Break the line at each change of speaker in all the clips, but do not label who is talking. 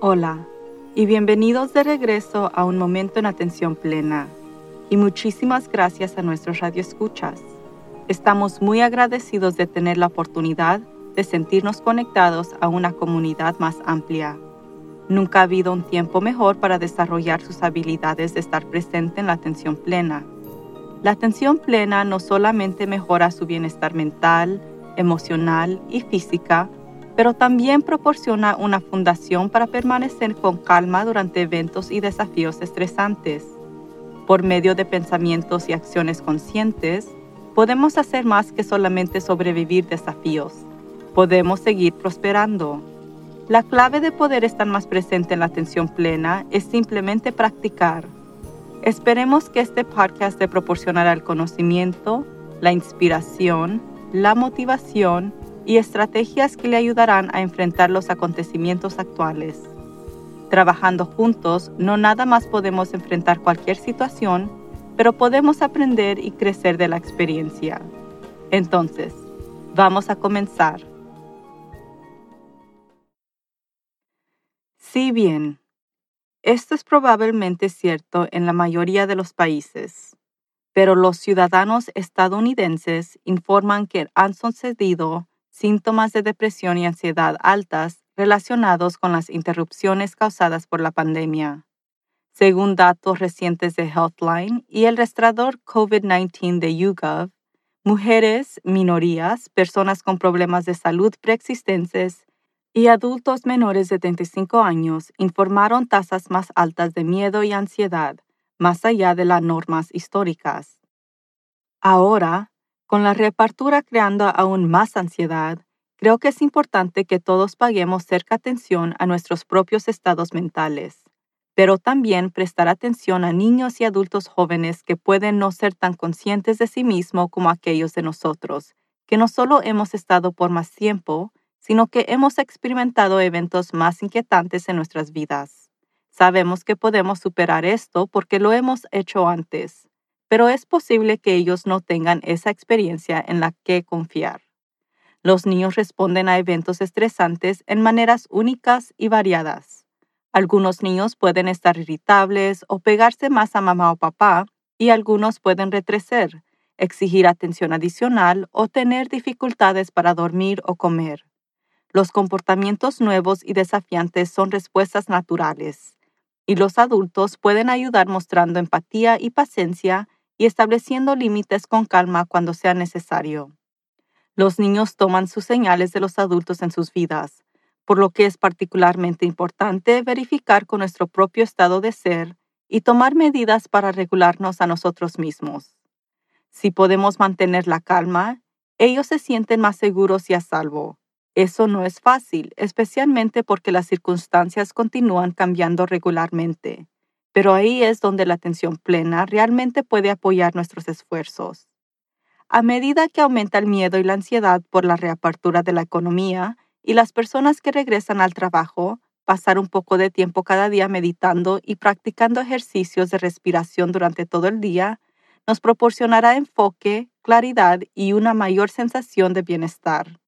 Hola y bienvenidos de regreso a un momento en atención plena. Y muchísimas gracias a nuestros radioescuchas. Estamos muy agradecidos de tener la oportunidad de sentirnos conectados a una comunidad más amplia. Nunca ha habido un tiempo mejor para desarrollar sus habilidades de estar presente en la atención plena. La atención plena no solamente mejora su bienestar mental, emocional y física, pero también proporciona una fundación para permanecer con calma durante eventos y desafíos estresantes. Por medio de pensamientos y acciones conscientes, podemos hacer más que solamente sobrevivir desafíos. Podemos seguir prosperando. La clave de poder estar más presente en la atención plena es simplemente practicar. Esperemos que este podcast te proporcionará el conocimiento, la inspiración, la motivación y estrategias que le ayudarán a enfrentar los acontecimientos actuales. Trabajando juntos, no nada más podemos enfrentar cualquier situación, pero podemos aprender y crecer de la experiencia. Entonces, vamos a comenzar. Si bien, esto es probablemente cierto en la mayoría de los países, pero los ciudadanos estadounidenses informan que han sucedido síntomas de depresión y ansiedad altas relacionados con las interrupciones causadas por la pandemia. Según datos recientes de Healthline y el restaurador COVID-19 de YouGov, mujeres, minorías, personas con problemas de salud preexistentes y adultos menores de 35 años informaron tasas más altas de miedo y ansiedad, más allá de las normas históricas. Ahora, con la reapertura creando aún más ansiedad, creo que es importante que todos paguemos cerca atención a nuestros propios estados mentales, pero también prestar atención a niños y adultos jóvenes que pueden no ser tan conscientes de sí mismos como aquellos de nosotros, que no solo hemos estado por más tiempo, sino que hemos experimentado eventos más inquietantes en nuestras vidas. Sabemos que podemos superar esto porque lo hemos hecho antes, pero es posible que ellos no tengan esa experiencia en la que confiar. Los niños responden a eventos estresantes en maneras únicas y variadas. Algunos niños pueden estar irritables o pegarse más a mamá o papá, y algunos pueden retrecer, exigir atención adicional o tener dificultades para dormir o comer. Los comportamientos nuevos y desafiantes son respuestas naturales, y los adultos pueden ayudar mostrando empatía y paciencia y estableciendo límites con calma cuando sea necesario. Los niños toman sus señales de los adultos en sus vidas, por lo que es particularmente importante verificar con nuestro propio estado de ser y tomar medidas para regularnos a nosotros mismos. Si podemos mantener la calma, ellos se sienten más seguros y a salvo. Eso no es fácil, especialmente porque las circunstancias continúan cambiando regularmente pero ahí es donde la atención plena realmente puede apoyar nuestros esfuerzos. A medida que aumenta el miedo y la ansiedad por la reapertura de la economía y las personas que regresan al trabajo, pasar un poco de tiempo cada día meditando y practicando ejercicios de respiración durante todo el día nos proporcionará enfoque, claridad y una mayor sensación de bienestar.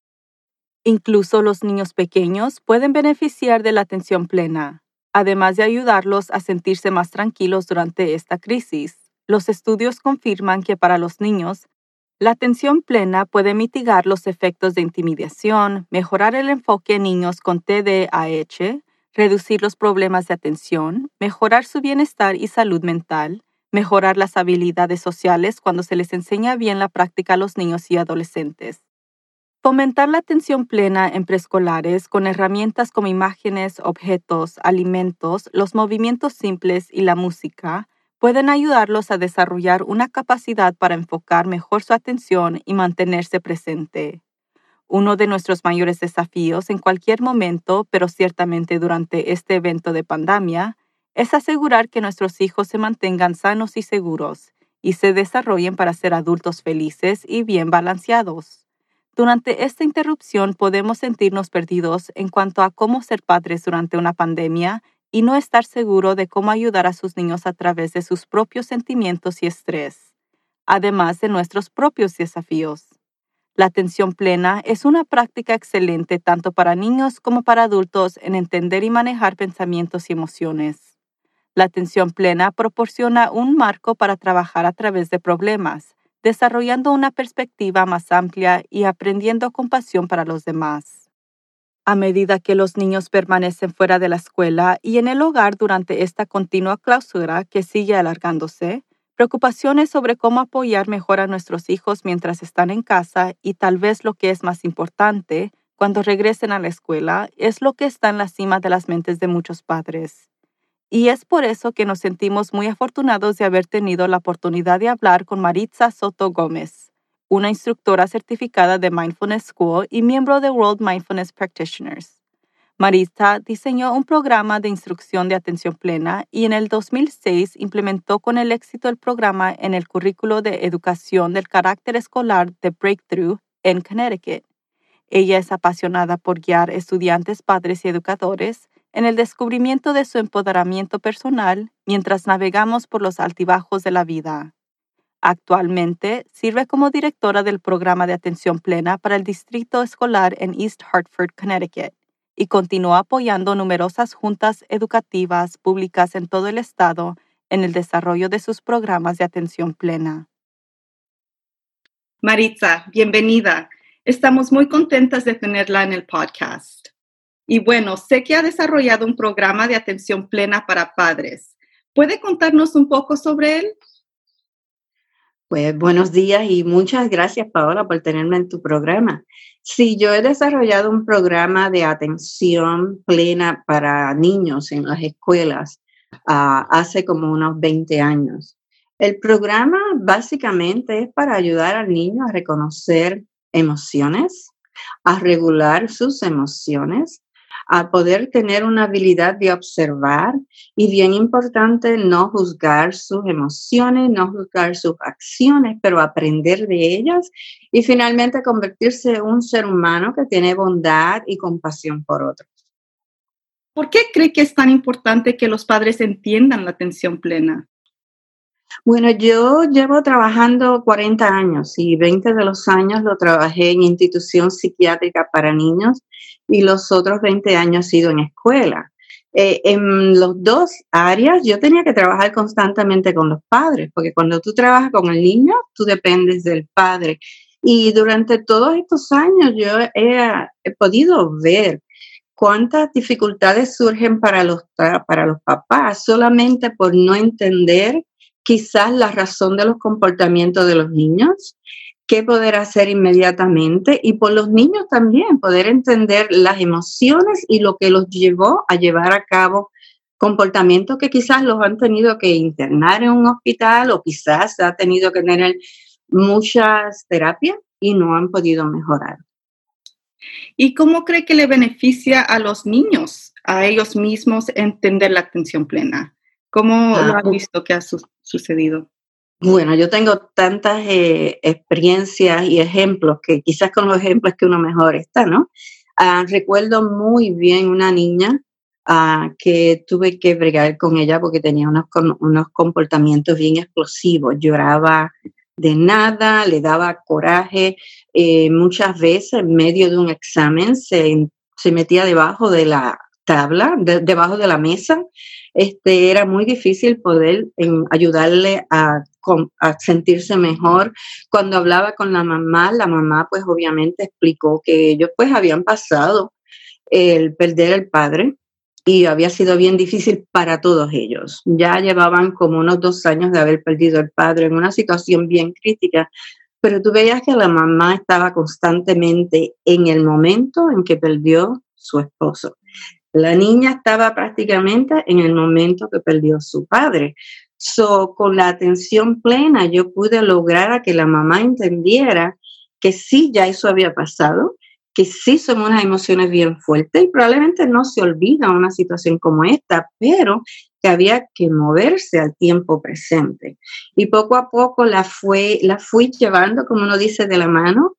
Incluso los niños pequeños pueden beneficiar de la atención plena además de ayudarlos a sentirse más tranquilos durante esta crisis. Los estudios confirman que para los niños, la atención plena puede mitigar los efectos de intimidación, mejorar el enfoque en niños con TDAH, reducir los problemas de atención, mejorar su bienestar y salud mental, mejorar las habilidades sociales cuando se les enseña bien la práctica a los niños y adolescentes. Fomentar la atención plena en preescolares con herramientas como imágenes, objetos, alimentos, los movimientos simples y la música pueden ayudarlos a desarrollar una capacidad para enfocar mejor su atención y mantenerse presente. Uno de nuestros mayores desafíos en cualquier momento, pero ciertamente durante este evento de pandemia, es asegurar que nuestros hijos se mantengan sanos y seguros y se desarrollen para ser adultos felices y bien balanceados. Durante esta interrupción podemos sentirnos perdidos en cuanto a cómo ser padres durante una pandemia y no estar seguro de cómo ayudar a sus niños a través de sus propios sentimientos y estrés, además de nuestros propios desafíos. La atención plena es una práctica excelente tanto para niños como para adultos en entender y manejar pensamientos y emociones. La atención plena proporciona un marco para trabajar a través de problemas, desarrollando una perspectiva más amplia y aprendiendo compasión para los demás. A medida que los niños permanecen fuera de la escuela y en el hogar durante esta continua clausura que sigue alargándose, preocupaciones sobre cómo apoyar mejor a nuestros hijos mientras están en casa y tal vez lo que es más importante, cuando regresen a la escuela, es lo que está en la cima de las mentes de muchos padres. Y es por eso que nos sentimos muy afortunados de haber tenido la oportunidad de hablar con Maritza Soto Gómez, una instructora certificada de Mindfulness School y miembro de World Mindfulness Practitioners. Maritza diseñó un programa de instrucción de atención plena y en el 2006 implementó con el éxito el programa en el currículo de educación del carácter escolar de Breakthrough en Connecticut. Ella es apasionada por guiar estudiantes, padres y educadores en el descubrimiento de su empoderamiento personal mientras navegamos por los altibajos de la vida. Actualmente sirve como directora del programa de atención plena para el distrito escolar en East Hartford, Connecticut, y continúa apoyando numerosas juntas educativas públicas en todo el estado en el desarrollo de sus programas de atención plena. Maritza, bienvenida. Estamos muy contentas de tenerla en el podcast. Y bueno, sé que ha desarrollado un programa de atención plena para padres. ¿Puede contarnos un poco sobre él?
Pues buenos días y muchas gracias, Paola, por tenerme en tu programa. Sí, yo he desarrollado un programa de atención plena para niños en las escuelas uh, hace como unos 20 años. El programa básicamente es para ayudar al niño a reconocer emociones, a regular sus emociones, a poder tener una habilidad de observar y bien importante no juzgar sus emociones, no juzgar sus acciones, pero aprender de ellas y finalmente convertirse en un ser humano que tiene bondad y compasión por otros.
¿Por qué cree que es tan importante que los padres entiendan la atención plena?
Bueno, yo llevo trabajando 40 años y 20 de los años lo trabajé en institución psiquiátrica para niños y los otros 20 años he sido en escuela. Eh, en los dos áreas yo tenía que trabajar constantemente con los padres, porque cuando tú trabajas con el niño, tú dependes del padre. Y durante todos estos años yo he, he podido ver cuántas dificultades surgen para los, para los papás solamente por no entender quizás la razón de los comportamientos de los niños, qué poder hacer inmediatamente y por los niños también poder entender las emociones y lo que los llevó a llevar a cabo comportamientos que quizás los han tenido que internar en un hospital o quizás ha tenido que tener muchas terapias y no han podido mejorar.
¿Y cómo cree que le beneficia a los niños, a ellos mismos, entender la atención plena? ¿Cómo lo ah, has visto que ha sucedido?
Bueno, yo tengo tantas eh, experiencias y ejemplos que quizás con los ejemplos que uno mejor está, ¿no? Ah, recuerdo muy bien una niña ah, que tuve que bregar con ella porque tenía unos, unos comportamientos bien explosivos, lloraba de nada, le daba coraje, eh, muchas veces en medio de un examen se, se metía debajo de la tabla, debajo de la mesa este, era muy difícil poder ayudarle a, sentirse mejor. Cuando hablaba con la mamá, la mamá pues obviamente explicó que ellos pues habían pasado el perder el padre y había sido bien difícil para todos ellos. Ya llevaban como unos dos años de haber perdido el padre en una situación bien crítica, pero tú veías que la mamá estaba constantemente en el momento en que perdió su esposo. La niña estaba prácticamente en el momento que perdió su padre. So, con la atención plena, yo pude lograr a que la mamá entendiera que sí, ya eso había pasado, que sí son unas emociones bien fuertes y probablemente no se olvida una situación como esta, pero que había que moverse al tiempo presente. Y poco a poco la, fue, la fui llevando, como uno dice, de la mano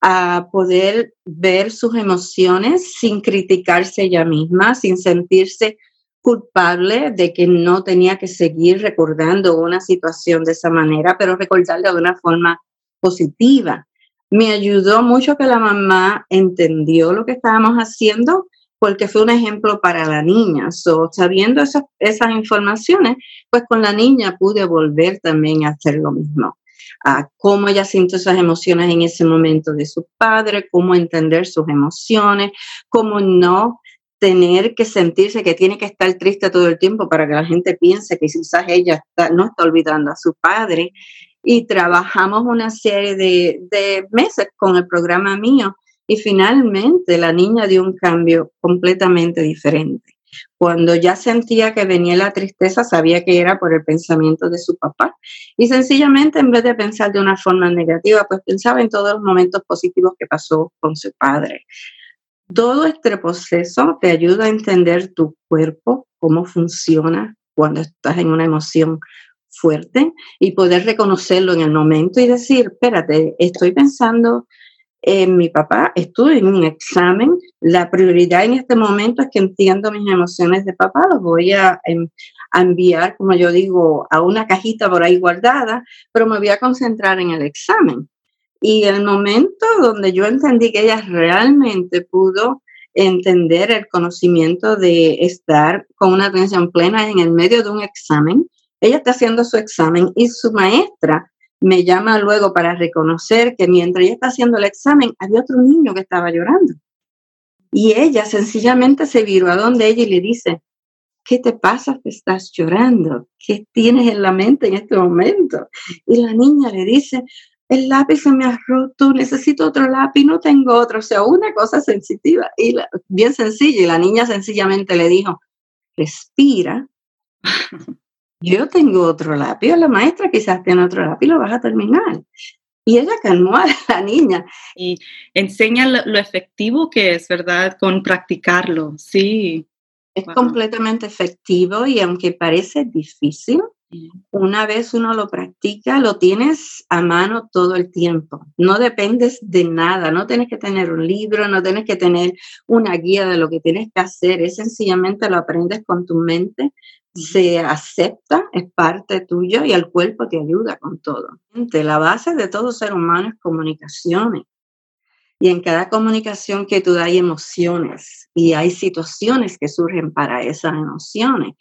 a poder ver sus emociones sin criticarse ella misma, sin sentirse culpable de que no tenía que seguir recordando una situación de esa manera, pero recordarla de una forma positiva. Me ayudó mucho que la mamá entendió lo que estábamos haciendo porque fue un ejemplo para la niña. So, sabiendo esas, esas informaciones, pues con la niña pude volver también a hacer lo mismo. A cómo ella sintió esas emociones en ese momento de su padre, cómo entender sus emociones, cómo no tener que sentirse que tiene que estar triste todo el tiempo para que la gente piense que quizás ella no está olvidando a su padre. Y trabajamos una serie de meses con el programa mío y finalmente la niña dio un cambio completamente diferente. Cuando ya sentía que venía la tristeza, sabía que era por el pensamiento de su papá. Y sencillamente, en vez de pensar de una forma negativa, pues pensaba en todos los momentos positivos que pasó con su padre. Todo este proceso te ayuda a entender tu cuerpo, cómo funciona cuando estás en una emoción fuerte y poder reconocerlo en el momento y decir, espérate, estoy pensando en mi papá, estuve en un examen, la prioridad en este momento es que entiendo mis emociones de papá, los voy a, em, a enviar, como yo digo, a una cajita por ahí guardada, pero me voy a concentrar en el examen. Y el momento donde yo entendí que ella realmente pudo entender el conocimiento de estar con una atención plena en el medio de un examen, ella está haciendo su examen y su maestra me llama luego para reconocer que mientras ella está haciendo el examen, había otro niño que estaba llorando. Y ella sencillamente se viró a donde ella y le dice, ¿qué te pasa que estás llorando? ¿Qué tienes en la mente en este momento? Y la niña le dice, el lápiz se me ha roto, necesito otro lápiz, no tengo otro. O sea, una cosa sensitiva y bien sencilla. Y la niña sencillamente le dijo, respira. Yo tengo otro lápiz, la maestra quizás tiene otro lápiz, lo vas a terminar. Y ella calmó a la niña.
Y enseña lo, efectivo que es, ¿verdad? Con practicarlo, sí.
Es completamente efectivo y aunque parece difícil, una vez uno lo practica, lo tienes a mano todo el tiempo. No dependes de nada, no tienes que tener un libro, no tienes que tener una guía de lo que tienes que hacer, es sencillamente lo aprendes con tu mente, se acepta, es parte tuyo y el cuerpo te ayuda con todo. La base de todo ser humano es comunicaciones. Y en cada comunicación que tú das hay emociones y hay situaciones que surgen para esas emociones.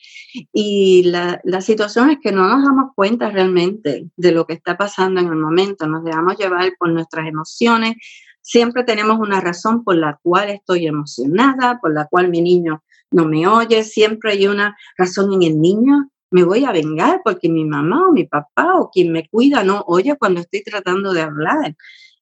Y la, la situación es que no nos damos cuenta realmente de lo que está pasando en el momento, nos dejamos llevar por nuestras emociones. Siempre tenemos una razón por la cual estoy emocionada, por la cual mi niño no me oye, siempre hay una razón en el niño. Me voy a vengar porque mi mamá o mi papá o quien me cuida no oye cuando estoy tratando de hablar.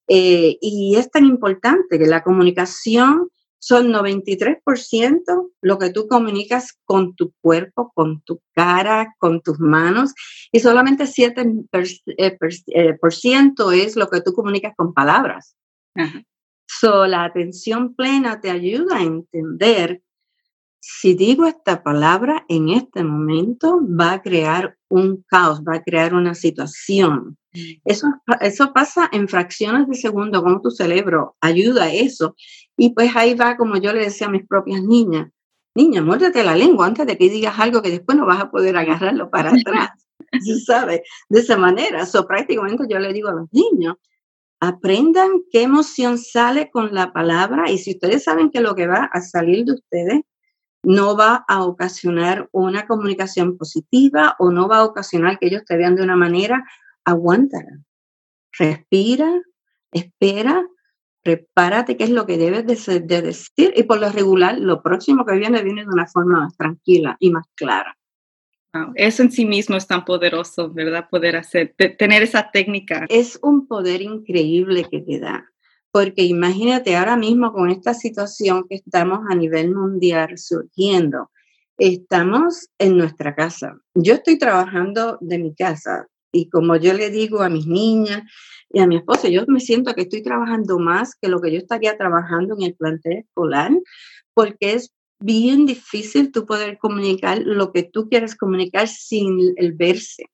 Eh, y es tan importante que la comunicación son 93% lo que tú comunicas con tu cuerpo, con tu cara, con tus manos, y solamente 7% eh, eh, por ciento es lo que tú comunicas con palabras. So, la atención plena te ayuda a entender si digo esta palabra en este momento, va a crear un caos, va a crear una situación. Mm. Eso, eso pasa en fracciones de segundo, como tu cerebro ayuda a eso. Y pues ahí va, como yo le decía a mis propias niñas, niña, muérdete la lengua antes de que digas algo que después no vas a poder agarrarlo para atrás. ¿Sabes? De esa manera. So, prácticamente yo le digo a los niños, aprendan qué emoción sale con la palabra y si ustedes saben que lo que va a salir de ustedes no va a ocasionar una comunicación positiva o no va a ocasionar que ellos te vean de una manera, aguántala. Respira, espera, prepárate qué es lo que debes de, decir y por lo regular lo próximo que viene viene de una forma más tranquila y más clara.
Eso en sí mismo es tan poderoso, ¿verdad? Poder hacer, tener esa técnica.
Es un poder increíble que te da porque imagínate ahora mismo con esta situación que estamos a nivel mundial surgiendo, estamos en nuestra casa. Yo estoy trabajando de mi casa y como yo le digo a mis niñas y a mi esposo, yo me siento que estoy trabajando más que lo que yo estaría trabajando en el plantel escolar, porque es bien difícil tú poder comunicar lo que tú quieres comunicar sin el verse,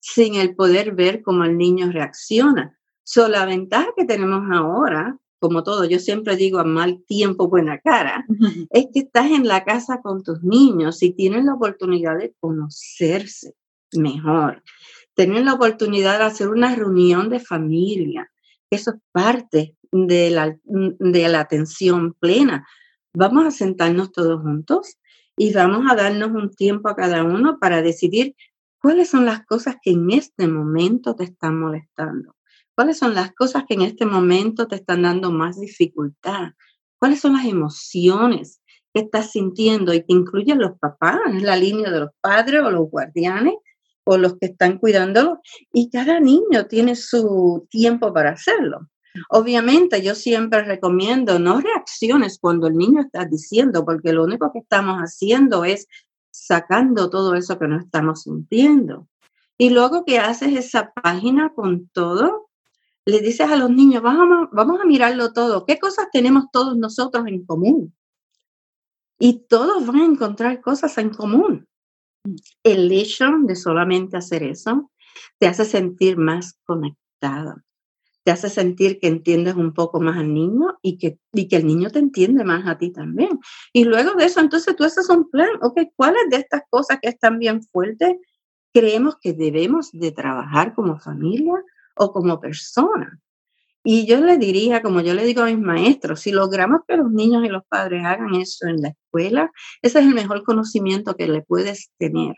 sin el poder ver cómo el niño reacciona. So, la ventaja que tenemos ahora, como todo, yo siempre digo a mal tiempo, buena cara, es que estás en la casa con tus niños y tienen la oportunidad de conocerse mejor. Tienen la oportunidad de hacer una reunión de familia, eso es parte de la, de la atención plena. Vamos a sentarnos todos juntos y vamos a darnos un tiempo a cada uno para decidir cuáles son las cosas que en este momento te están molestando, cuáles son las cosas que en este momento te están dando más dificultad, cuáles son las emociones que estás sintiendo y que incluyen los papás, la línea de los padres o los guardianes o los que están cuidándolo, y cada niño tiene su tiempo para hacerlo. Obviamente yo siempre recomiendo no reacciones cuando el niño está diciendo, porque lo único que estamos haciendo es sacando todo eso que no estamos sintiendo. Y luego que haces esa página con todo, le dices a los niños, vamos, vamos a mirarlo todo, ¿qué cosas tenemos todos nosotros en común? Y todos van a encontrar cosas en común. El hecho de solamente hacer eso te hace sentir más conectado, te hace sentir que entiendes un poco más al niño y que, y que el niño te entiende más a ti también. Y luego de eso, entonces tú haces un plan, ok, ¿cuáles de estas cosas que están bien fuertes creemos que debemos de trabajar como familia o como persona? Y yo le diría, como yo le digo a mis maestros, si logramos que los niños y los padres hagan eso en la escuela, ese es el mejor conocimiento que le puedes tener.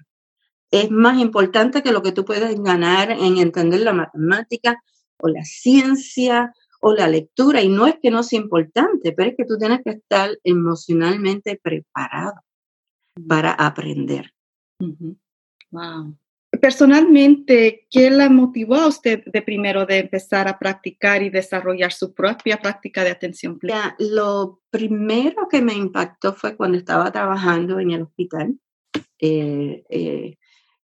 Es más importante que lo que tú puedes ganar en entender la matemática o la ciencia o la lectura. Y no es que no sea importante, pero es que tú tienes que estar emocionalmente preparado para aprender.
Wow personalmente, ¿qué la motivó a usted de primero de empezar a practicar y desarrollar su propia práctica de atención
plena? lo primero que me impactó fue cuando estaba trabajando en el hospital eh, eh,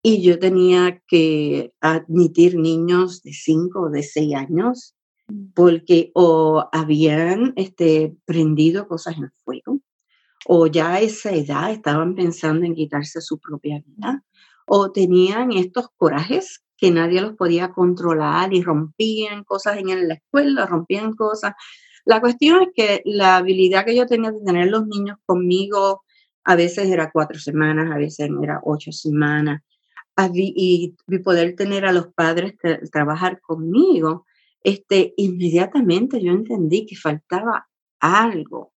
y yo tenía que admitir niños de 5 o de 6 años mm. porque o habían este, prendido cosas en fuego o ya a esa edad estaban pensando en quitarse su propia vida o tenían estos corajes que nadie los podía controlar y rompían cosas en la escuela, rompían cosas. La cuestión es que la habilidad que yo tenía de tener los niños conmigo a veces era cuatro semanas, a veces era ocho semanas, y, poder tener a los padres trabajar conmigo, este, inmediatamente yo entendí que faltaba algo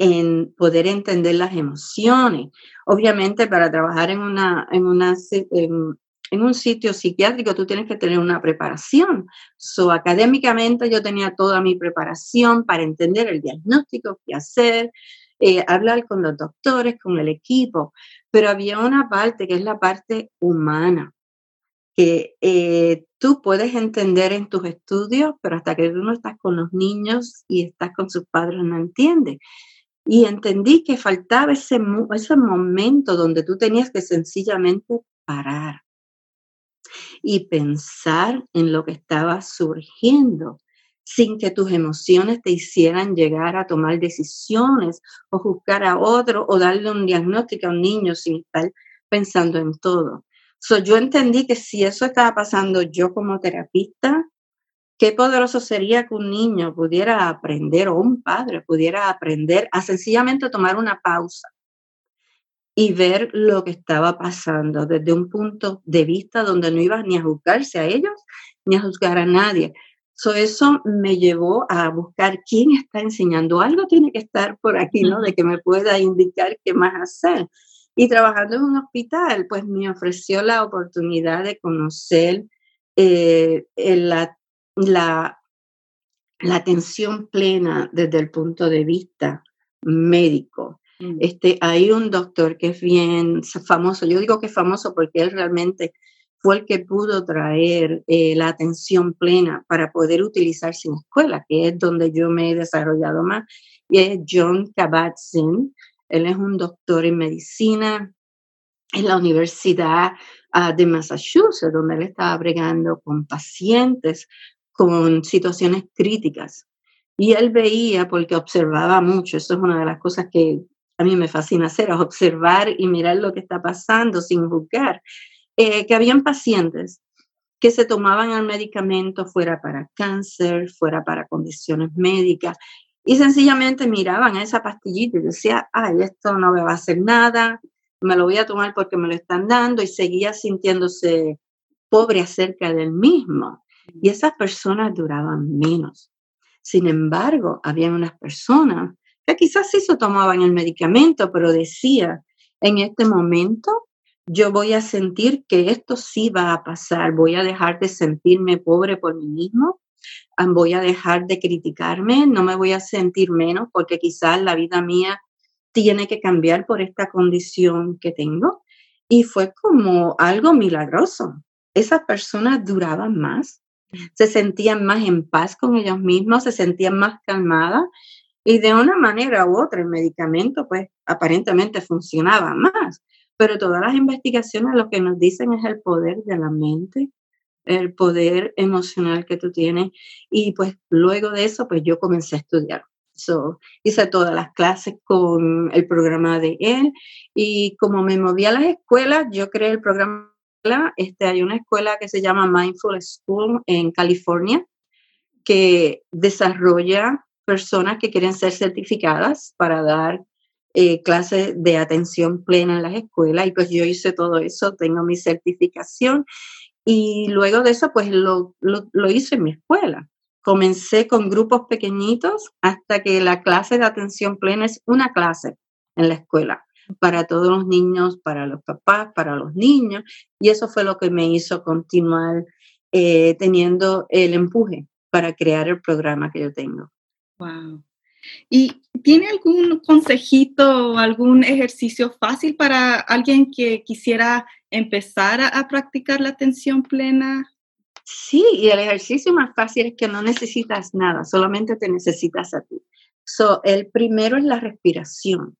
en poder entender las emociones. Obviamente, para trabajar en, una, en, una, en, un sitio psiquiátrico, tú tienes que tener una preparación. So, académicamente, yo tenía toda mi preparación para entender el diagnóstico, qué hacer, eh, hablar con los doctores, con el equipo, pero había una parte que es la parte humana, que eh, tú puedes entender en tus estudios, pero hasta que tú no estás con los niños y estás con sus padres no entiendes. Y entendí que faltaba ese, ese momento donde tú tenías que sencillamente parar y pensar en lo que estaba surgiendo sin que tus emociones te hicieran llegar a tomar decisiones o juzgar a otro o darle un diagnóstico a un niño sin estar pensando en todo. So, yo entendí que si eso estaba pasando yo como terapista, Qué poderoso sería que un niño pudiera aprender o un padre pudiera aprender a sencillamente tomar una pausa y ver lo que estaba pasando desde un punto de vista donde no ibas ni a juzgarse a ellos ni a juzgar a nadie. eso me llevó a buscar quién está enseñando. Algo tiene que estar por aquí, ¿no? De que me pueda indicar qué más hacer. Y trabajando en un hospital, pues me ofreció la oportunidad de conocer eh, la la, la atención plena desde el punto de vista médico. Mm. Este, hay un doctor que es bien famoso, yo digo que es famoso porque él realmente fue el que pudo traer eh, la atención plena para poder utilizarse en escuela, que es donde yo me he desarrollado más, y es John Kabat-Zinn. Él es un doctor en medicina en la Universidad ah, de Massachusetts, donde él estaba bregando con pacientes con situaciones críticas. Y él veía, porque observaba mucho, eso es una de las cosas que a mí me fascina hacer, observar y mirar lo que está pasando sin juzgar, eh, que habían pacientes que se tomaban el medicamento fuera para cáncer, fuera para condiciones médicas, y sencillamente miraban a esa pastillita y decía, ay, esto no me va a hacer nada, me lo voy a tomar porque me lo están dando, y seguía sintiéndose pobre acerca del mismo. Y esas personas duraban menos. Sin embargo, había unas personas que quizás sí se tomaban el medicamento, pero decía, en este momento yo voy a sentir que esto sí va a pasar, voy a dejar de sentirme pobre por mí mismo, voy a dejar de criticarme, no me voy a sentir menos porque quizás la vida mía tiene que cambiar por esta condición que tengo. Y fue como algo milagroso. Esas personas duraban más, se sentían más en paz con ellos mismos, se sentían más calmadas y de una manera u otra el medicamento pues aparentemente funcionaba más. Pero todas las investigaciones lo que nos dicen es el poder de la mente, el poder emocional que tú tienes. Y pues luego de eso, pues yo comencé a estudiar. So, hice todas las clases con el programa de él y como me moví a las escuelas, yo creé el programa. Este, hay una escuela que se llama Mindful School en California que desarrolla personas que quieren ser certificadas para dar eh, clases de atención plena en las escuelas y pues yo hice todo eso, tengo mi certificación y luego de eso pues lo, lo, hice en mi escuela. Comencé con grupos pequeñitos hasta que la clase de atención plena es una clase en la escuela para todos los niños, para los papás, para los niños y eso fue lo que me hizo continuar eh, teniendo el empuje para crear el programa que yo tengo.
Wow. ¿Y tiene algún consejito o algún ejercicio fácil para alguien que quisiera empezar a, practicar la atención plena?
Sí, y el ejercicio más fácil es que no necesitas nada, solamente te necesitas a ti. So, el primero es la respiración.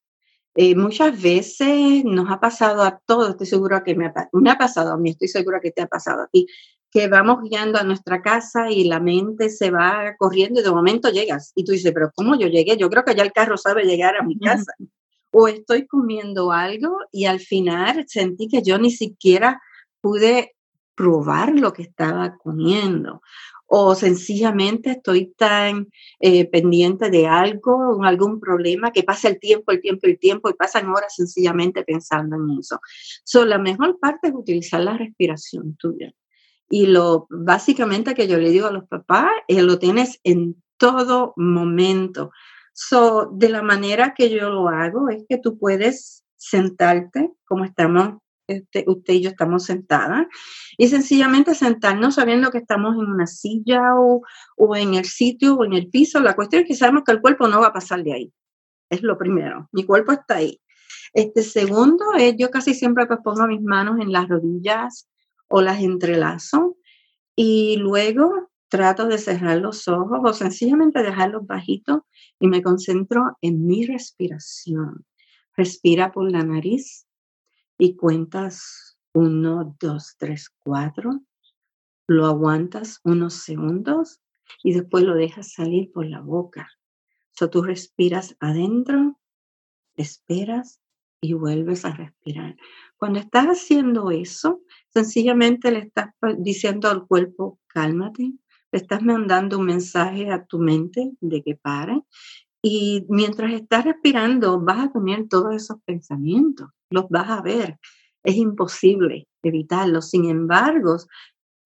Eh, muchas veces nos ha pasado a todos, estoy segura que me ha, me ha pasado a mí, estoy segura que te ha pasado a ti, que vamos guiando a nuestra casa y la mente se va corriendo y de momento llegas y tú dices, pero ¿cómo yo llegué? Yo creo que ya el carro sabe llegar a mi casa. O estoy comiendo algo y al final sentí que yo ni siquiera pude probar lo que estaba comiendo. O sencillamente estoy tan eh, pendiente de algo, algún problema, que pasa el tiempo, el tiempo, el tiempo, y pasan horas sencillamente pensando en eso. So, la mejor parte es utilizar la respiración tuya. Y lo básicamente que yo le digo a los papás es lo tienes en todo momento. So, de la manera que yo lo hago es que tú puedes sentarte como estamos, este, usted y yo estamos sentadas, y sencillamente sentarnos sabiendo que estamos en una silla o, o en el sitio o en el piso. La cuestión es que sabemos que el cuerpo no va a pasar de ahí. Es lo primero. Mi cuerpo está ahí. Este segundo es, yo casi siempre pues pongo mis manos en las rodillas o las entrelazo y luego trato de cerrar los ojos o sencillamente dejarlos bajitos y me concentro en mi respiración. Respira por la nariz y cuentas uno, dos, tres, cuatro. Lo aguantas unos segundos y después lo dejas salir por la boca. So tú respiras adentro, esperas y vuelves a respirar. Cuando estás haciendo eso, Sencillamente le estás diciendo al cuerpo, cálmate, le estás mandando un mensaje a tu mente de que pare. Y mientras estás respirando, vas a tener todos esos pensamientos, los vas a ver. Es imposible evitarlos. Sin embargo,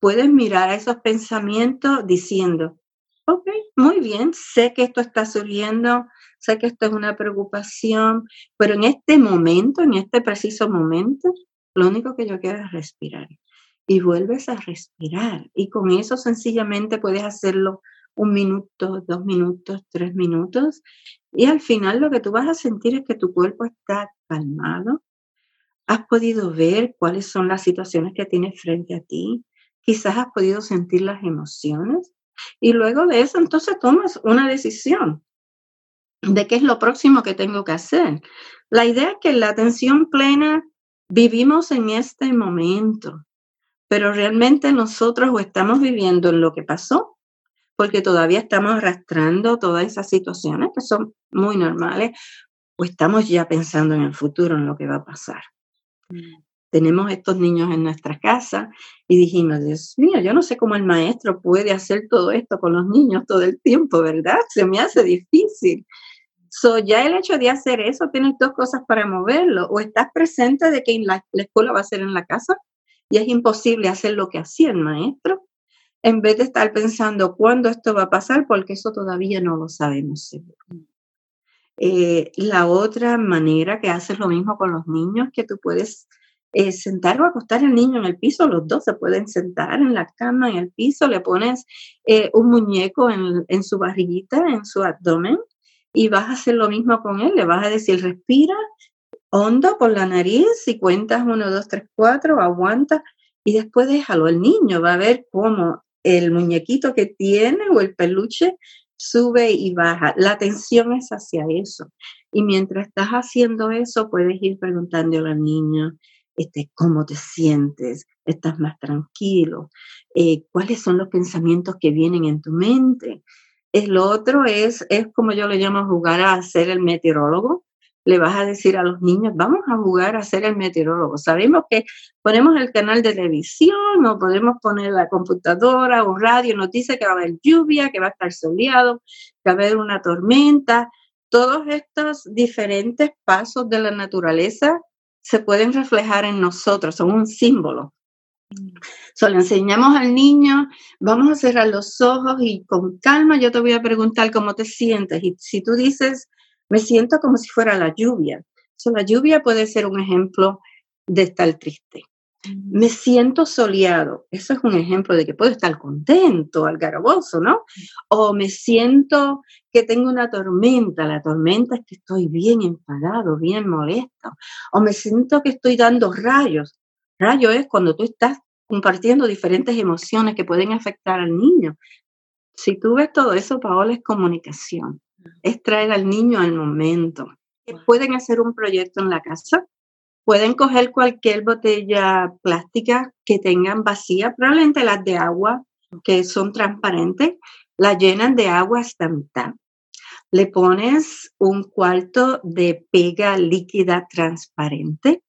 puedes mirar a esos pensamientos diciendo, ok, muy bien, sé que esto está surgiendo, sé que esto es una preocupación, pero en este momento, en este preciso momento, lo único que yo quiero es respirar. Y vuelves a respirar. Y con eso sencillamente puedes hacerlo un minuto, dos minutos, tres minutos. Y al final lo que tú vas a sentir es que tu cuerpo está calmado. Has podido ver cuáles son las situaciones que tienes frente a ti. Quizás has podido sentir las emociones. Y luego de eso, entonces tomas una decisión de qué es lo próximo que tengo que hacer. La idea es que la atención plena Vivimos en este momento, pero realmente nosotros o estamos viviendo en lo que pasó, porque todavía estamos arrastrando todas esas situaciones que son muy normales, o estamos ya pensando en el futuro, en lo que va a pasar. Mm. Tenemos estos niños en nuestra casa y dijimos, Dios mío, yo no sé cómo el maestro puede hacer todo esto con los niños todo el tiempo, ¿verdad? Se me hace difícil. So, ya el hecho de hacer eso, tienes dos cosas para moverlo. O estás presente de que la, escuela va a ser en la casa y es imposible hacer lo que hacía el maestro. En vez de estar pensando cuándo esto va a pasar, porque eso todavía no lo sabemos seguro. Eh, la otra manera que haces lo mismo con los niños, que tú puedes eh, sentar o acostar al niño en el piso, los dos se pueden sentar en la cama, en el piso, le pones eh, un muñeco en, en, su barriguita, en su abdomen, y vas a hacer lo mismo con él, le vas a decir, respira hondo por la nariz y cuentas uno, dos, tres, cuatro, aguanta, y después déjalo, el niño va a ver cómo el muñequito que tiene o el peluche sube y baja. La atención es hacia eso. Y mientras estás haciendo eso, puedes ir preguntándole al niño, este, cómo te sientes, estás más tranquilo, eh, cuáles son los pensamientos que vienen en tu mente. El otro es, es como yo le llamo jugar a ser el meteorólogo. Le vas a decir a los niños, vamos a jugar a ser el meteorólogo. Sabemos que ponemos el canal de televisión o podemos poner la computadora o radio, nos dice que va a haber lluvia, que va a estar soleado, que va a haber una tormenta. Todos estos diferentes pasos de la naturaleza se pueden reflejar en nosotros, son un símbolo. Solo enseñamos al niño, vamos a cerrar los ojos y con calma yo te voy a preguntar cómo te sientes. Y si tú dices, me siento como si fuera la lluvia. So, la lluvia puede ser un ejemplo de estar triste. Me siento soleado. Eso es un ejemplo de que puedo estar contento, algaraboso, ¿no? O me siento que tengo una tormenta. La tormenta es que estoy bien enfadado, bien molesto. O me siento que estoy dando rayos. Rayo es cuando tú estás compartiendo diferentes emociones que pueden afectar al niño. Si tú ves todo eso, Paola, es comunicación. Es traer al niño al momento. Pueden hacer un proyecto en la casa Pueden coger cualquier botella plástica que tengan vacía, probablemente las de agua, que son transparentes, la llenan de agua hasta mitad. Le pones un cuarto de pega líquida transparente.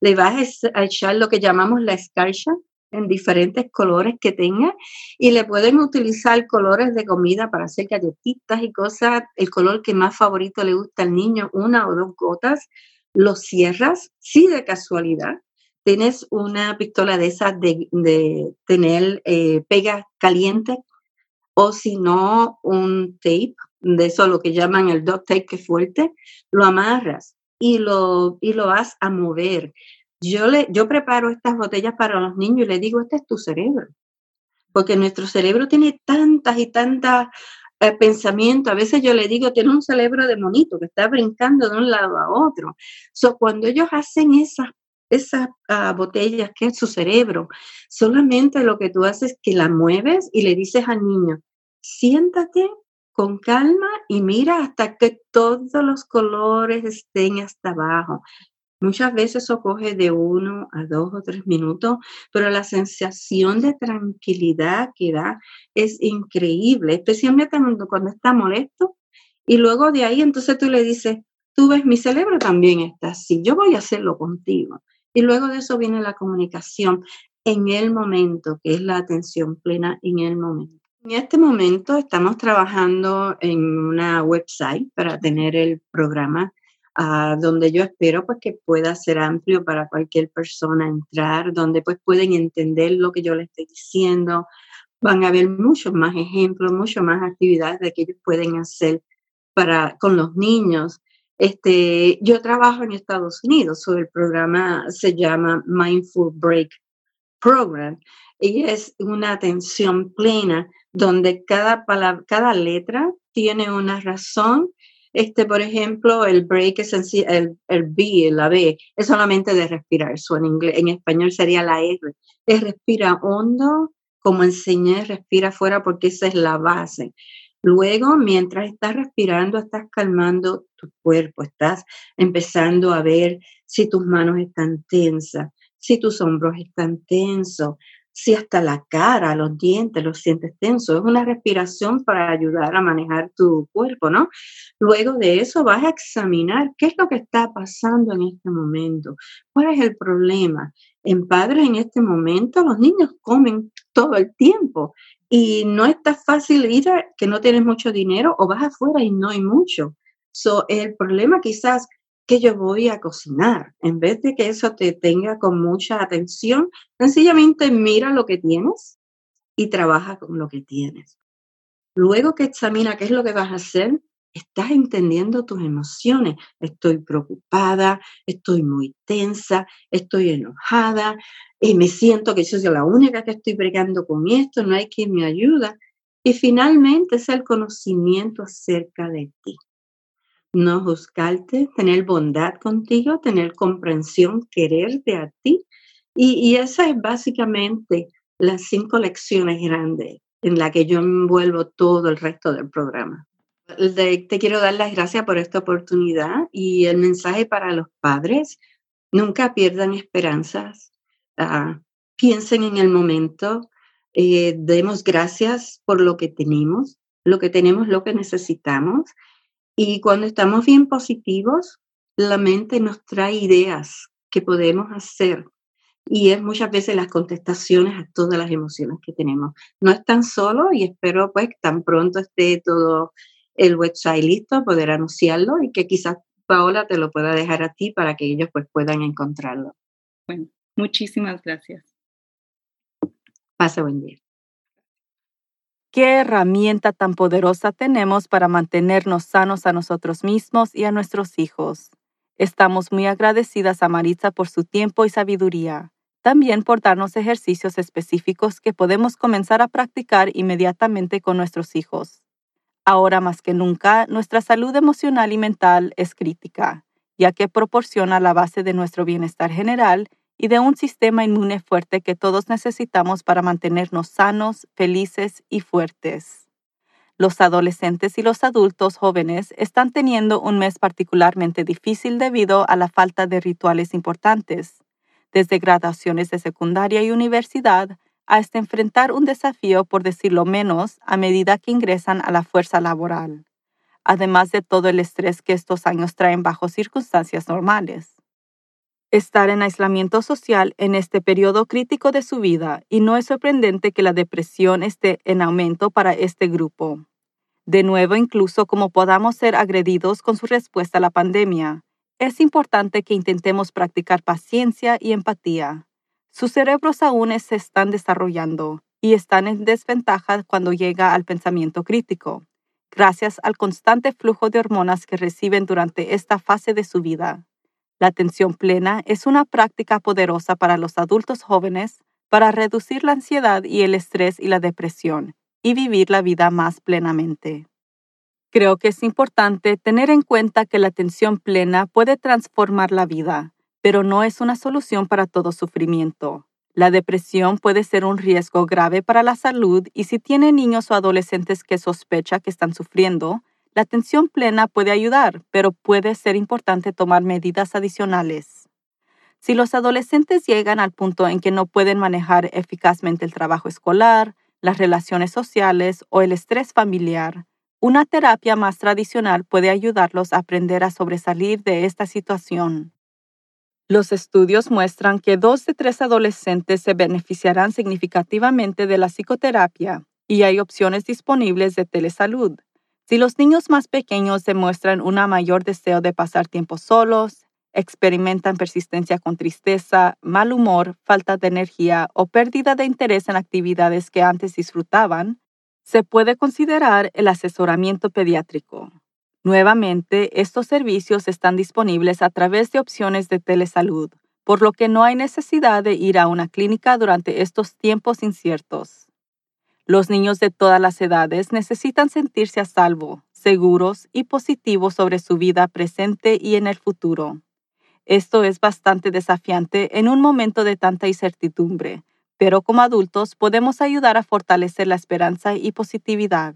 Le vas a echar lo que llamamos la escarcha en diferentes colores que tenga y le pueden utilizar colores de comida para hacer galletitas y cosas, el color que más favorito le gusta al niño, una o dos gotas. Lo cierras, si de casualidad. Tienes una pistola de esas de, tener eh, pega caliente o si no un tape, de eso lo que llaman el duct tape que fuerte, lo amarras y lo, y lo vas a mover. Yo, le, yo preparo estas botellas para los niños y les digo, este es tu cerebro, porque nuestro cerebro tiene tantas y tantas el pensamiento. A veces yo le digo, tiene un cerebro de monito que está brincando de un lado a otro. So, cuando ellos hacen esas esas ah, botellas que es su cerebro, solamente lo que tú haces es que la mueves y le dices al niño, siéntate con calma y mira hasta que todos los colores estén hasta abajo. Muchas veces eso coge de uno a dos o tres minutos, pero la sensación de tranquilidad que da es increíble, especialmente cuando está molesto. Y luego de ahí entonces tú le dices, tú ves, mi cerebro también está así, yo voy a hacerlo contigo. Y luego de eso viene la comunicación en el momento, que es la atención plena en el momento. En este momento estamos trabajando en una website para tener el programa donde yo espero pues que pueda ser amplio para cualquier persona entrar, donde pues pueden entender lo que yo les estoy diciendo. Van a haber muchos más ejemplos, muchas más actividades de que ellos pueden hacer para, con los niños. Este, yo trabajo en Estados Unidos, so el programa se llama Mindful Break Program y es una atención plena donde cada, palabra, cada letra tiene una razón este, por ejemplo, el break es el, el B, la B, es solamente de respirar. en, inglés, en español sería la R. Es respira hondo, como enseñé, respira fuera porque esa es la base. Luego, mientras estás respirando, estás calmando tu cuerpo, estás empezando a ver si tus manos están tensas, si tus hombros están tensos, si hasta la cara, los dientes los sientes tensos. Es una respiración para ayudar a manejar tu cuerpo, ¿no? Luego de eso vas a examinar qué es lo que está pasando en este momento, cuál es el problema. En padres en este momento los niños comen todo el tiempo y no está fácil ir a que no tienes mucho dinero o vas afuera y no hay mucho. So, el problema quizás que yo voy a cocinar. En vez de que eso te tenga con mucha atención, sencillamente mira lo que tienes y trabaja con lo que tienes. Luego que examina qué es lo que vas a hacer, estás entendiendo tus emociones. Estoy preocupada, estoy muy tensa, estoy enojada, y me siento que yo soy la única que estoy bregando con esto, no hay quien me ayuda. Y finalmente es el conocimiento acerca de ti. No juzgarte, tener bondad contigo, tener comprensión, quererte a ti. Y, y esa es básicamente las cinco lecciones grandes en las que yo envuelvo todo el resto del programa. te quiero dar las gracias por esta oportunidad y el mensaje para los padres, nunca pierdan esperanzas, uh, piensen en el momento, eh, demos gracias por lo que tenemos, lo que tenemos, lo que necesitamos. Y cuando estamos bien positivos, la mente nos trae ideas que podemos hacer. Y es muchas veces las contestaciones a todas las emociones que tenemos. No es tan solo y espero pues tan pronto esté todo el website listo, poder anunciarlo y que quizás Paola te lo pueda dejar a ti para que ellos pues puedan encontrarlo.
Bueno, muchísimas gracias.
Pase buen día.
¿Qué herramienta tan poderosa tenemos para mantenernos sanos a nosotros mismos y a nuestros hijos? Estamos muy agradecidas a Maritza por su tiempo y sabiduría, también por darnos ejercicios específicos que podemos comenzar a practicar inmediatamente con nuestros hijos. Ahora más que nunca, nuestra salud emocional y mental es crítica, ya que proporciona la base de nuestro bienestar general y de un sistema inmune fuerte que todos necesitamos para mantenernos sanos, felices y fuertes. Los adolescentes y los adultos jóvenes están teniendo un mes particularmente difícil debido a la falta de rituales importantes, desde graduaciones de secundaria y universidad hasta enfrentar un desafío, por decirlo menos, a medida que ingresan a la fuerza laboral, además de todo el estrés que estos años traen bajo circunstancias normales estar en aislamiento social en este periodo crítico de su vida y no es sorprendente que la depresión esté en aumento para este grupo. De nuevo, incluso como podamos ser agredidos con su respuesta a la pandemia, es importante que intentemos practicar paciencia y empatía. Sus cerebros aún se están desarrollando y están en desventaja cuando llega al pensamiento crítico, gracias al constante flujo de hormonas que reciben durante esta fase de su vida. La atención plena es una práctica poderosa para los adultos jóvenes para reducir la ansiedad y el estrés y la depresión y vivir la vida más plenamente. Creo que es importante tener en cuenta que la atención plena puede transformar la vida, pero no es una solución para todo sufrimiento. La depresión puede ser un riesgo grave para la salud y si tiene niños o adolescentes que sospecha que están sufriendo, la atención plena puede ayudar, pero puede ser importante tomar medidas adicionales. Si los adolescentes llegan al punto en que no pueden manejar eficazmente el trabajo escolar, las relaciones sociales o el estrés familiar, una terapia más tradicional puede ayudarlos a aprender a sobresalir de esta situación. Los estudios muestran que dos de tres adolescentes se beneficiarán significativamente de la psicoterapia y hay opciones disponibles de telesalud, si los niños más pequeños demuestran un mayor deseo de pasar tiempo solos, experimentan persistencia con tristeza, mal humor, falta de energía o pérdida de interés en actividades que antes disfrutaban, se puede considerar el asesoramiento pediátrico. Nuevamente, estos servicios están disponibles a través de opciones de telesalud, por lo que no hay necesidad de ir a una clínica durante estos tiempos inciertos. Los niños de todas las edades necesitan sentirse a salvo, seguros y positivos sobre su vida presente y en el futuro. Esto es bastante desafiante en un momento de tanta incertidumbre, pero como adultos podemos ayudar a fortalecer la esperanza y positividad.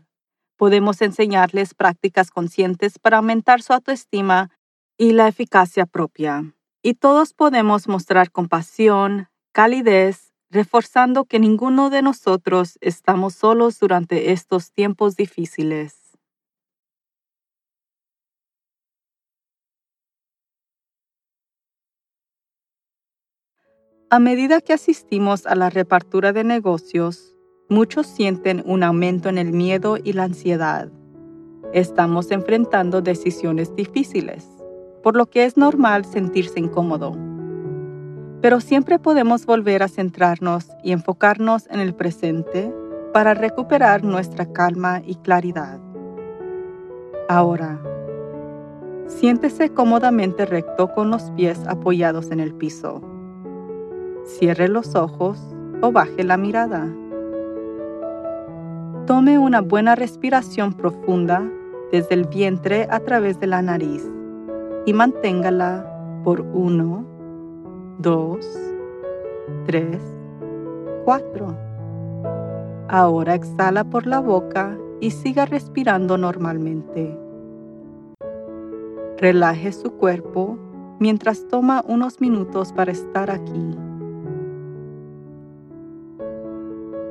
Podemos enseñarles prácticas conscientes para aumentar su autoestima y la eficacia propia. Y todos podemos mostrar compasión, calidez, reforzando que ninguno de nosotros estamos solos durante estos tiempos difíciles. A medida que asistimos a la repartura de negocios, muchos sienten un aumento en el miedo y la ansiedad. Estamos enfrentando decisiones difíciles, por lo que es normal sentirse incómodo pero siempre podemos volver a centrarnos y enfocarnos en el presente para recuperar nuestra calma y claridad. Ahora, siéntese cómodamente recto con los pies apoyados en el piso. Cierre los ojos o baje la mirada. Tome una buena respiración profunda desde el vientre a través de la nariz y manténgala por 1, 2, 3, 4. Ahora exhala por la boca y siga respirando normalmente. Relaje su cuerpo mientras toma unos minutos para estar aquí.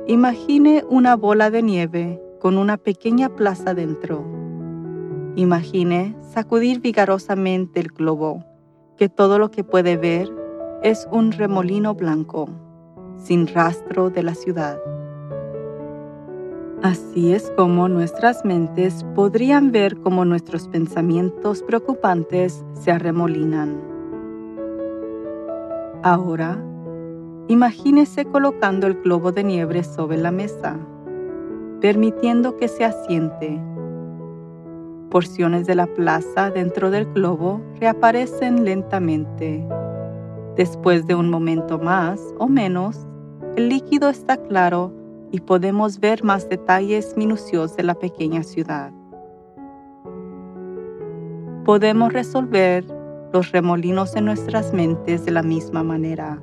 Imagine una bola de nieve con una pequeña plaza dentro. Imagine sacudir vigorosamente el globo, que todo lo que puede ver es un remolino blanco, sin rastro de la ciudad. Así es como nuestras mentes podrían ver cómo nuestros pensamientos preocupantes se arremolinan. Ahora, imagínese colocando el globo de nieve sobre la mesa, permitiendo que se asiente. Porciones de la plaza dentro del globo reaparecen lentamente. Después de un momento más o menos, el líquido está claro y podemos ver más detalles minuciosos de la pequeña ciudad. Podemos resolver los remolinos en nuestras mentes de la misma manera,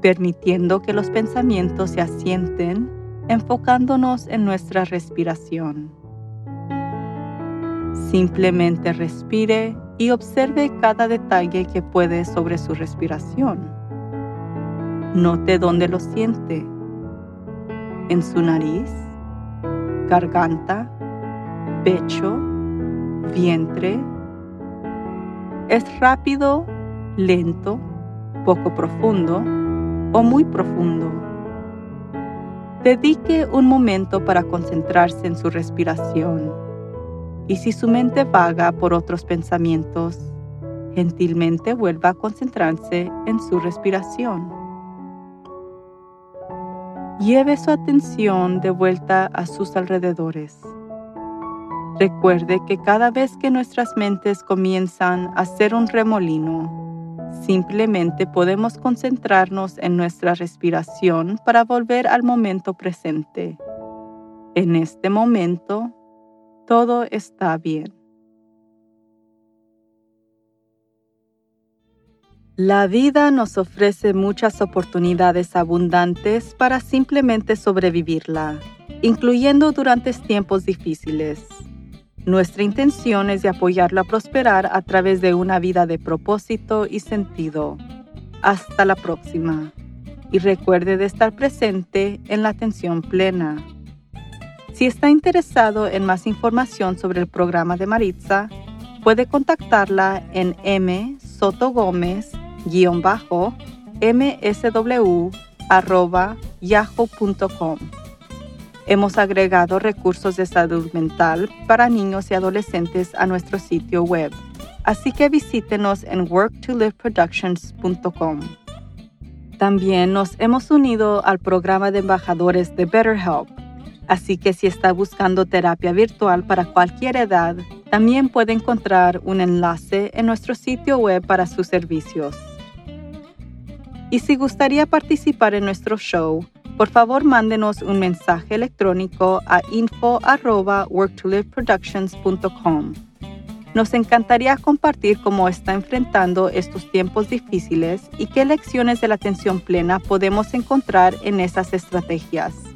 permitiendo que los pensamientos se asienten, enfocándonos en nuestra respiración. Simplemente respire y observe cada detalle que puede sobre su respiración. Note dónde lo siente en su nariz, garganta, pecho, vientre. Es rápido, lento, poco profundo o muy profundo. Dedique un momento para concentrarse en su respiración y si su mente vaga por otros pensamientos, gentilmente vuelva a concentrarse en su respiración lleve su atención de vuelta a sus alrededores. Recuerde que cada vez que nuestras mentes comienzan a hacer un remolino, simplemente podemos concentrarnos en nuestra respiración para volver al momento presente. En este momento, todo está bien. La vida nos ofrece muchas oportunidades abundantes para simplemente sobrevivirla, incluyendo durante tiempos difíciles. Nuestra intención es de apoyarla a prosperar a través de una vida de propósito y sentido. Hasta la próxima. Y recuerde de estar presente en la atención plena. Si está interesado en más información sobre el programa de Maritza, puede contactarla en M. Soto Gómez guion bajo msw arroba yahoo.com. Hemos agregado recursos de salud mental para niños y adolescentes a nuestro sitio web, así que visítenos en worktoliveproductions.com. También nos hemos unido al programa de embajadores de BetterHelp, así que si está buscando terapia virtual para cualquier edad, también puede encontrar un enlace en nuestro sitio web para sus servicios. Y si gustaría participar en nuestro show, por favor mándenos un mensaje electrónico a info@worktoliveproductions.com. Nos encantaría compartir cómo está enfrentando estos tiempos difíciles y qué lecciones de la atención plena podemos encontrar en esas estrategias.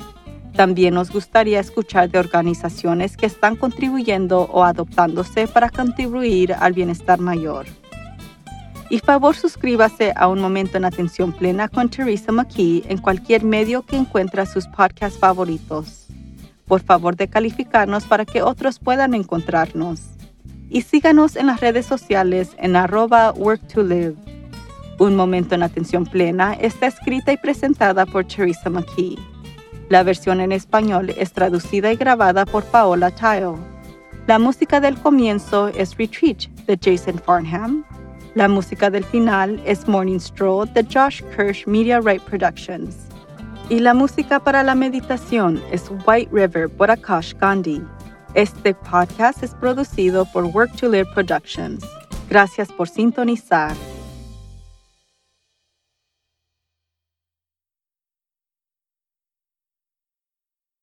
También nos gustaría escuchar de organizaciones que están contribuyendo o adoptándose para contribuir al bienestar mayor. Y favor suscríbase a Un Momento en Atención Plena con Teresa McKee en cualquier medio que encuentre sus podcasts favoritos. Por favor de calificarnos para que otros puedan encontrarnos. Y síganos en las redes sociales en arroba. Un Momento en Atención Plena está escrita y presentada por Teresa McKee. La versión en español es traducida y grabada por Paola Tile. La música del comienzo es Retreat de Jason Farnham la música del final es Morning Stroll de Josh Kirsch Media Right Productions. Y la música para la meditación es White River por Akash Gandhi. Este podcast es producido por Work to Live Productions. Gracias por sintonizar.